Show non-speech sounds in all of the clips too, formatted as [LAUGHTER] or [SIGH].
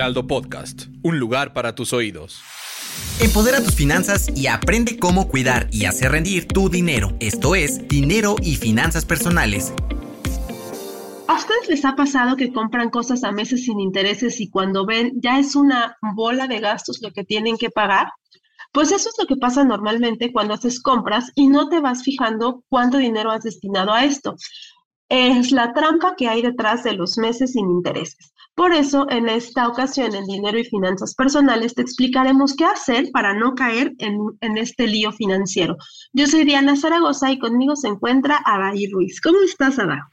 Heraldo Podcast, un lugar para tus oídos. Empodera tus finanzas y aprende cómo cuidar y hacer rendir tu dinero. Esto es Dinero y Finanzas Personales. ¿A ustedes les ha pasado que compran cosas a meses sin intereses y cuando ven ya es una bola de gastos lo que tienen que pagar? Pues eso es lo que pasa normalmente cuando haces compras y no te vas fijando cuánto dinero has destinado a esto. Es la trampa que hay detrás de los meses sin intereses. Por eso, en esta ocasión, en Dinero y Finanzas Personales, te explicaremos qué hacer para no caer en, este lío financiero. Yo soy Diana Zaragoza y conmigo se encuentra Adaí Ruiz. ¿Cómo estás, Ada?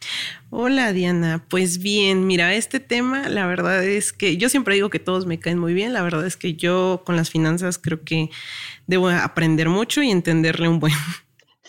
Hola, Diana. Pues bien, mira, este tema, la verdad es que yo siempre digo que todos me caen muy bien. La verdad es que yo con las finanzas creo que debo aprender mucho y entenderle un buen.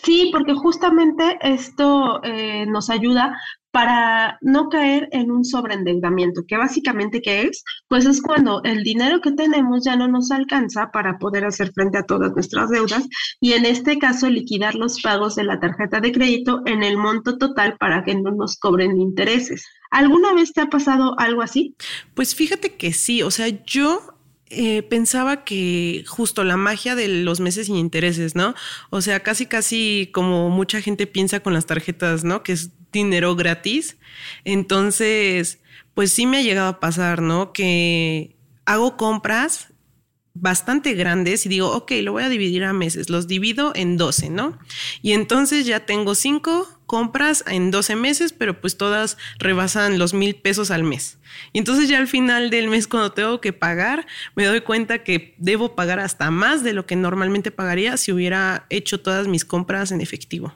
Sí, porque justamente esto eh, nos ayuda para no caer en un sobreendeudamiento, que básicamente qué es? Pues es cuando el dinero que tenemos ya no nos alcanza para poder hacer frente a todas nuestras deudas y en este caso liquidar los pagos de la tarjeta de crédito en el monto total para que no nos cobren intereses. ¿Alguna vez te ha pasado algo así? Pues fíjate que sí, o sea, yo eh, pensaba que justo la magia de los meses sin intereses, ¿no? O sea, casi, casi como mucha gente piensa con las tarjetas, ¿no? Que es dinero gratis. Entonces, pues sí me ha llegado a pasar, ¿no? Que hago compras bastante grandes y digo, ok, lo voy a dividir a meses, los divido en 12, ¿no? Y entonces ya tengo cinco compras en 12 meses, pero pues todas rebasan los mil pesos al mes. Y entonces ya al final del mes cuando tengo que pagar, me doy cuenta que debo pagar hasta más de lo que normalmente pagaría si hubiera hecho todas mis compras en efectivo.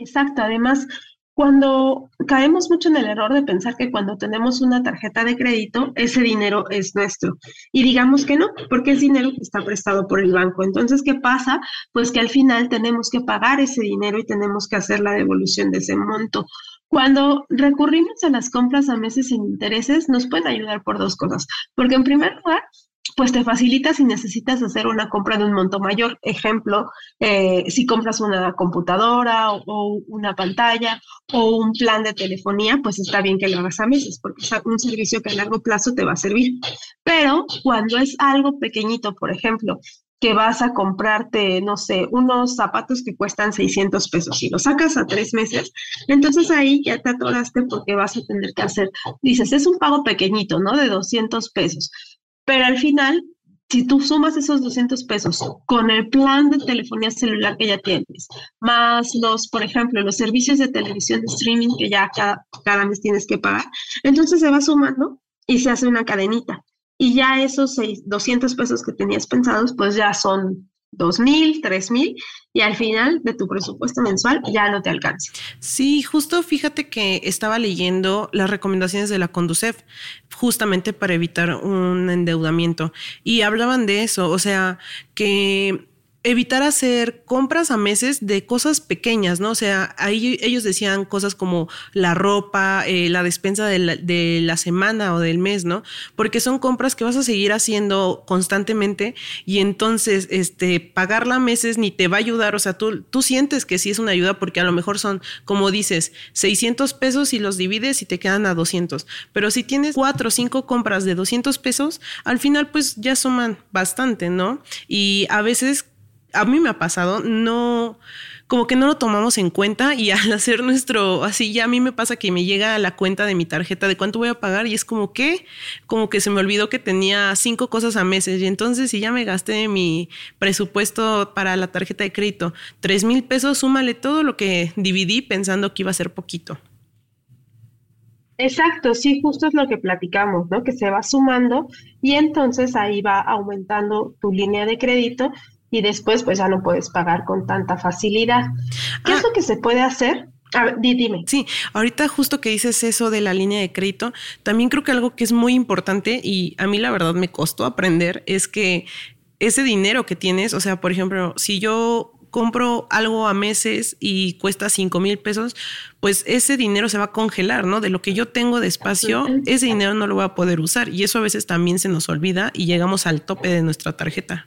Exacto, además cuando caemos mucho en el error de pensar que cuando tenemos una tarjeta de crédito, ese dinero es nuestro. Y digamos que no, porque es dinero que está prestado por el banco. Entonces, ¿qué pasa? Pues que al final tenemos que pagar ese dinero y tenemos que hacer la devolución de ese monto. Cuando recurrimos a las compras a meses sin intereses, nos pueden ayudar por dos cosas. Porque en primer lugar, pues te facilita si necesitas hacer una compra de un monto mayor. Ejemplo, eh, si compras una computadora o, una pantalla o un plan de telefonía, pues está bien que lo hagas a meses porque es un servicio que a largo plazo te va a servir. Pero cuando es algo pequeñito, por ejemplo, que vas a comprarte, no sé, unos zapatos que cuestan 600 pesos y los sacas a tres meses, entonces ahí ya te atoraste porque vas a tener que hacer, dices, es un pago pequeñito, ¿no? De 200 pesos pero al final, si tú sumas esos 200 pesos con el plan de telefonía celular que ya tienes, más los, por ejemplo, los servicios de televisión de streaming que ya cada, cada mes tienes que pagar, entonces se va sumando y se hace una cadenita. Y ya esos 200 pesos que tenías pensados, pues ya son dos mil, tres mil, y al final de tu presupuesto mensual ya no te alcanza. Sí, justo fíjate que estaba leyendo las recomendaciones de la Conducef, justamente para evitar un endeudamiento, y hablaban de eso, o sea, que evitar hacer compras a meses de cosas pequeñas, ¿no? O sea, ahí ellos decían cosas como la ropa, eh, la despensa de la, de la, semana o del mes, ¿no? Porque son compras que vas a seguir haciendo constantemente y entonces, este, pagarla a meses ni te va a ayudar, o sea, tú, tú sientes que sí es una ayuda porque a lo mejor son, como dices, 600 pesos y los divides y te quedan a 200, pero si tienes cuatro o cinco compras de 200 pesos, al final pues ya suman bastante, ¿no? Y a veces a mí me ha pasado, no, como que no lo tomamos en cuenta y [LAUGHS] al hacer nuestro, así ya a mí me pasa que me llega la cuenta de mi tarjeta de cuánto voy a pagar y es como que, como que se me olvidó que tenía cinco cosas a meses y entonces si ya me gasté mi presupuesto para la tarjeta de crédito, tres mil pesos, súmale todo lo que dividí pensando que iba a ser poquito. Exacto, sí, justo es lo que platicamos, ¿no? Que se va sumando y entonces ahí va aumentando tu línea de crédito y después pues ya no puedes pagar con tanta facilidad. ¿Qué es ah. lo que se puede hacer? A ver, dime. Sí, ahorita justo que dices eso de la línea de crédito, también creo que algo que es muy importante y a mí la verdad me costó aprender es que ese dinero que tienes, o sea, por ejemplo, si yo compro algo a meses y cuesta 5 mil pesos, pues ese dinero se va a congelar, ¿no? De lo que yo tengo de espacio, ese dinero no lo voy a poder usar y eso a veces también se nos olvida y llegamos al tope de nuestra tarjeta.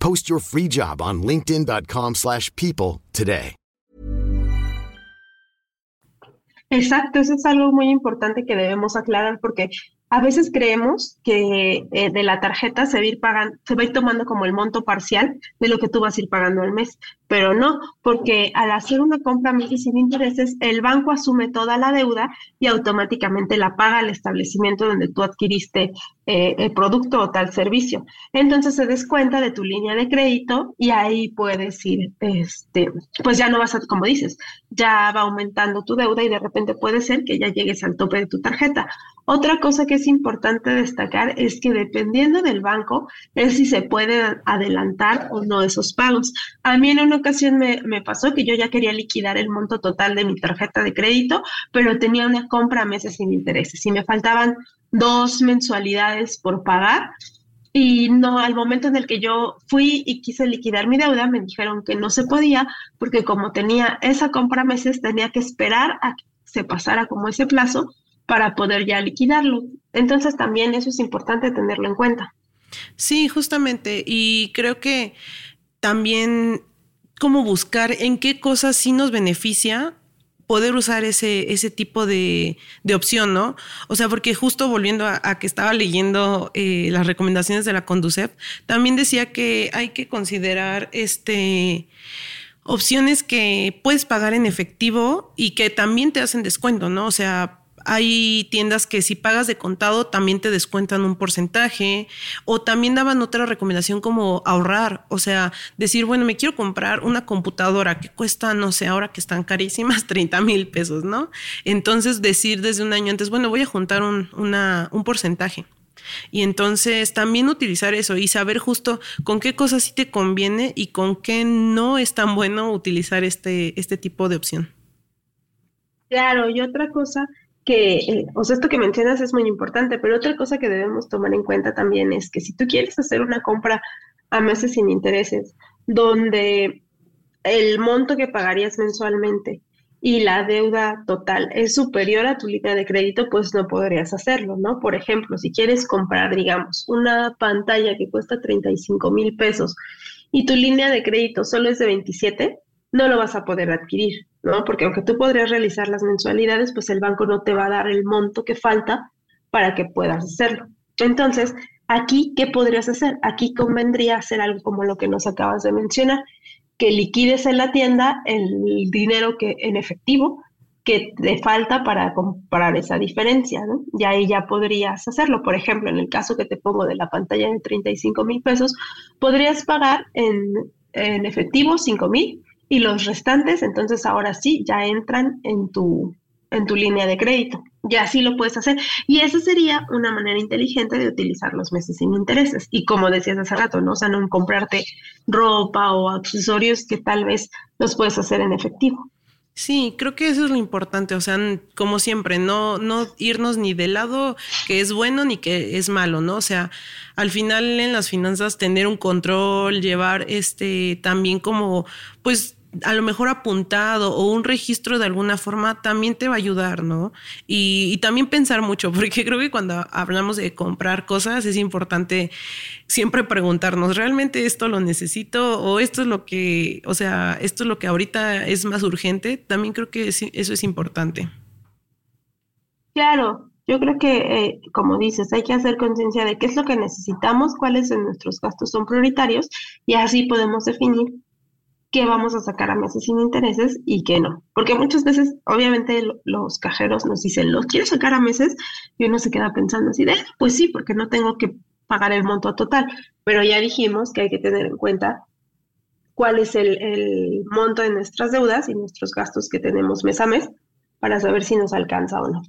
Post your free job on linkedin.com/people slash people today. Exacto, eso es algo muy importante que debemos aclarar porque a veces creemos que eh, de la tarjeta se va, a ir pagando, se va a ir tomando como el monto parcial de lo que tú vas a ir pagando al mes, pero no, porque al hacer una compra a sin intereses, el banco asume toda la deuda y automáticamente la paga al establecimiento donde tú adquiriste eh, el producto o tal servicio. Entonces se descuenta de tu línea de crédito y ahí puedes ir, este, pues ya no vas a, como dices, ya va aumentando tu deuda y de repente puede ser que ya llegues al tope de tu tarjeta. Otra cosa que es importante destacar es que dependiendo del banco es si se puede adelantar o no esos pagos. A mí en una ocasión me, me pasó que yo ya quería liquidar el monto total de mi tarjeta de crédito, pero tenía una compra a meses sin intereses y me faltaban dos mensualidades por pagar. Y no, al momento en el que yo fui y quise liquidar mi deuda, me dijeron que no se podía, porque como tenía esa compra meses, tenía que esperar a que se pasara como ese plazo para poder ya liquidarlo. Entonces también eso es importante tenerlo en cuenta. Sí, justamente. Y creo que también como buscar en qué cosas sí nos beneficia poder usar ese, ese tipo de, de, opción, ¿no? O sea, porque justo volviendo a, que estaba leyendo eh, las recomendaciones de la Conducef, también decía que hay que considerar este opciones que puedes pagar en efectivo y que también te hacen descuento, ¿no? O sea, hay tiendas que si pagas de contado también te descuentan un porcentaje o también daban otra recomendación como ahorrar, o sea, decir, bueno, me quiero comprar una computadora que cuesta, no sé, ahora que están carísimas, [LAUGHS] 30 mil pesos, ¿no? Entonces decir desde un año antes, bueno, voy a juntar un, un porcentaje. Y entonces también utilizar eso y saber justo con qué cosas sí te conviene y con qué no es tan bueno utilizar este, este tipo de opción. Claro, y otra cosa que, eh, o sea, esto que mencionas es muy importante, pero otra cosa que debemos tomar en cuenta también es que si tú quieres hacer una compra a meses sin intereses, donde el monto que pagarías mensualmente y la deuda total es superior a tu línea de crédito, pues no podrías hacerlo, ¿no? Por ejemplo, si quieres comprar, digamos, una pantalla que cuesta 35 mil pesos y tu línea de crédito solo es de 27, no lo vas a poder adquirir, ¿no? Porque aunque tú podrías realizar las mensualidades, pues el banco no te va a dar el monto que falta para que puedas hacerlo. Entonces, aquí, ¿qué podrías hacer? Aquí convendría hacer algo como lo que nos acabas de mencionar, que liquides en la tienda el dinero que en efectivo que te falta para comprar esa diferencia, ¿no? Y ahí ya podrías hacerlo. Por ejemplo, en el caso que te pongo de la pantalla de 35 mil pesos, podrías pagar en, en efectivo 5 mil y los restantes, entonces ahora sí, ya entran en tu, en tu línea de crédito. Y así lo puedes hacer. Y esa sería una manera inteligente de utilizar los meses sin intereses. Y como decías hace rato, ¿no? O sea, no comprarte ropa o accesorios que tal vez los puedes hacer en efectivo. Sí, creo que eso es lo importante, o sea, como siempre, no, no irnos ni del lado que es bueno ni que es malo, ¿no? O sea, al final en las finanzas tener un control, llevar este también como, pues a lo mejor apuntado o un registro de alguna forma también te va a ayudar, ¿no? Y, también pensar mucho, [LAUGHS] porque creo que cuando hablamos de comprar cosas es importante siempre preguntarnos, ¿realmente esto lo necesito o esto es lo que, o sea, esto es lo que ahorita es más urgente? También creo que eso es importante. Claro, yo creo que, eh, como dices, hay que hacer conciencia de qué es lo que necesitamos, cuáles de nuestros gastos son prioritarios y así podemos definir qué vamos a sacar a meses sin intereses y qué no. Porque muchas veces, obviamente, los cajeros nos dicen, los quiero sacar a meses, y uno se queda pensando así de, pues sí, porque no tengo que pagar el monto total. Pero ya dijimos que hay que tener en cuenta cuál es el, el monto de nuestras deudas y nuestros gastos que tenemos mes a mes para saber si nos alcanza o no.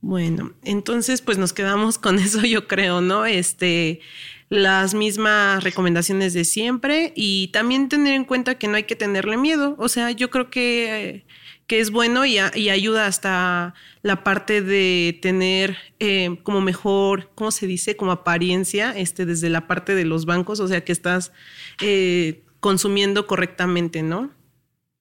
Bueno, entonces pues nos quedamos con [LAUGHS] eso, yo creo, ¿no? Este, las mismas recomendaciones de siempre y también tener en cuenta que no hay que tenerle miedo. O sea, yo creo que, que es bueno y, ayuda hasta la parte de tener eh, como mejor, ¿cómo se dice? Como apariencia, este, desde la parte de los bancos, o sea, que estás eh, consumiendo correctamente, ¿no?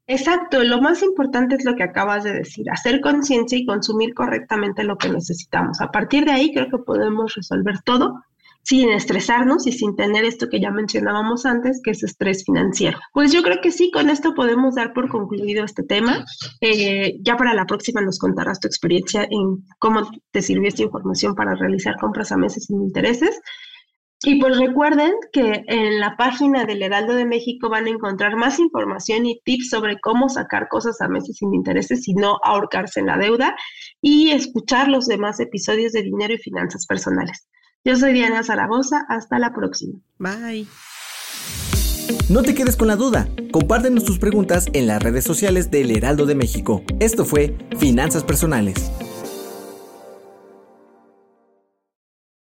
Exacto, lo más importante es lo que acabas de decir, hacer conciencia y consumir correctamente lo que necesitamos. A partir de ahí creo que podemos resolver todo sin estresarnos y sin tener esto que ya mencionábamos antes, que es estrés financiero. Pues yo creo que sí, con esto podemos dar por concluido este tema. Eh, ya para la próxima nos contarás tu experiencia en cómo te sirvió esta información para realizar compras a meses sin intereses. Y pues recuerden que en la página del Heraldo de México van a encontrar más información y tips sobre cómo sacar cosas a meses sin intereses y no ahorcarse en la deuda y escuchar los demás episodios de Dinero y Finanzas Personales. Yo soy Diana Zaragoza, hasta la próxima. Bye. No te quedes con la duda, compártenos tus preguntas en las redes sociales del Heraldo de México. Esto fue Finanzas Personales.